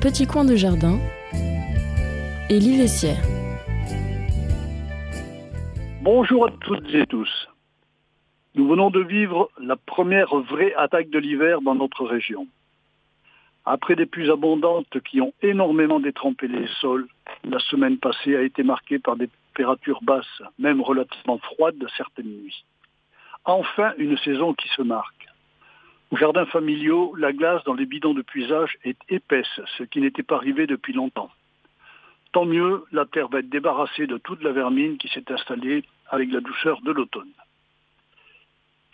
petit coin de jardin, Élie Vessière. Bonjour à toutes et tous. Nous venons de vivre la première vraie attaque de l'hiver dans notre région. Après des pluies abondantes qui ont énormément détrempé les sols, la semaine passée a été marquée par des températures basses, même relativement froides certaines nuits. Enfin, une saison qui se marque. Au jardin familiaux, la glace dans les bidons de puisage est épaisse, ce qui n'était pas arrivé depuis longtemps. Tant mieux, la terre va être débarrassée de toute la vermine qui s'est installée avec la douceur de l'automne.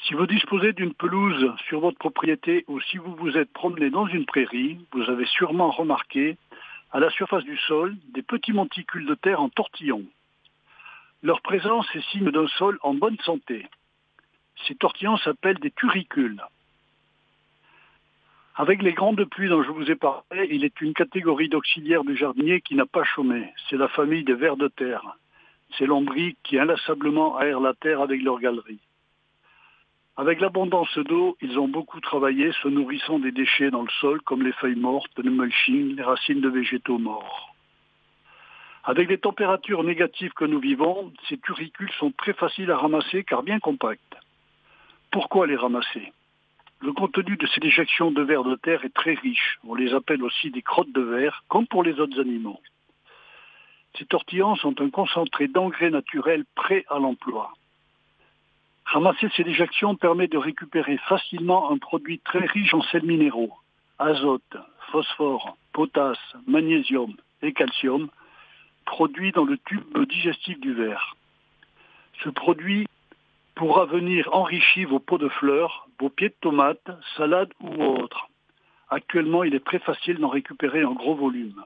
Si vous disposez d'une pelouse sur votre propriété ou si vous vous êtes promené dans une prairie, vous avez sûrement remarqué à la surface du sol des petits monticules de terre en tortillon. Leur présence est signe d'un sol en bonne santé. Ces tortillons s'appellent des turicules. Avec les grandes pluies dont je vous ai parlé, il est une catégorie d'auxiliaires du jardinier qui n'a pas chômé. C'est la famille des vers de terre. C'est l'ombris qui inlassablement aèrent la terre avec leur galerie. Avec l'abondance d'eau, ils ont beaucoup travaillé, se nourrissant des déchets dans le sol, comme les feuilles mortes, le mulching, les racines de végétaux morts. Avec les températures négatives que nous vivons, ces turicules sont très faciles à ramasser car bien compacts. Pourquoi les ramasser? Le contenu de ces déjections de vers de terre est très riche. On les appelle aussi des crottes de verre, comme pour les autres animaux. Ces tortillons sont un concentré d'engrais naturel prêt à l'emploi. Ramasser ces déjections permet de récupérer facilement un produit très riche en sels minéraux, azote, phosphore, potasse, magnésium et calcium, produits dans le tube digestif du verre. Ce produit pourra venir enrichir vos pots de fleurs, vos pieds de tomates, salades ou autres. Actuellement, il est très facile d'en récupérer en gros volume.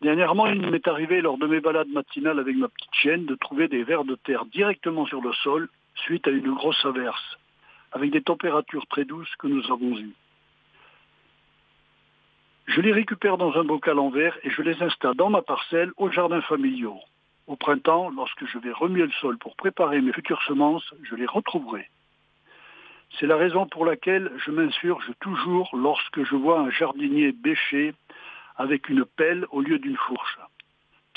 Dernièrement, il m'est arrivé lors de mes balades matinales avec ma petite chienne de trouver des vers de terre directement sur le sol suite à une grosse averse, avec des températures très douces que nous avons eues. Je les récupère dans un bocal en verre et je les installe dans ma parcelle au jardin familiaux. Au printemps, lorsque je vais remuer le sol pour préparer mes futures semences, je les retrouverai. C'est la raison pour laquelle je m'insurge toujours lorsque je vois un jardinier bêcher avec une pelle au lieu d'une fourche.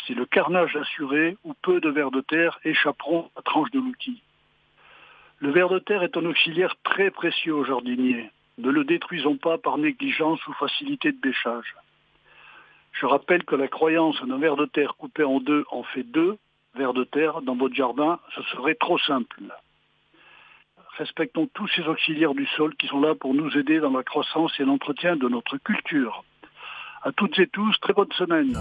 C'est le carnage assuré où peu de vers de terre échapperont à tranche de l'outil. Le ver de terre est un auxiliaire très précieux aux jardiniers. Ne le détruisons pas par négligence ou facilité de bêchage. Je rappelle que la croyance d'un ver de terre coupé en deux en fait deux vers de terre dans votre jardin, ce serait trop simple. Respectons tous ces auxiliaires du sol qui sont là pour nous aider dans la croissance et l'entretien de notre culture. À toutes et tous, très bonne semaine.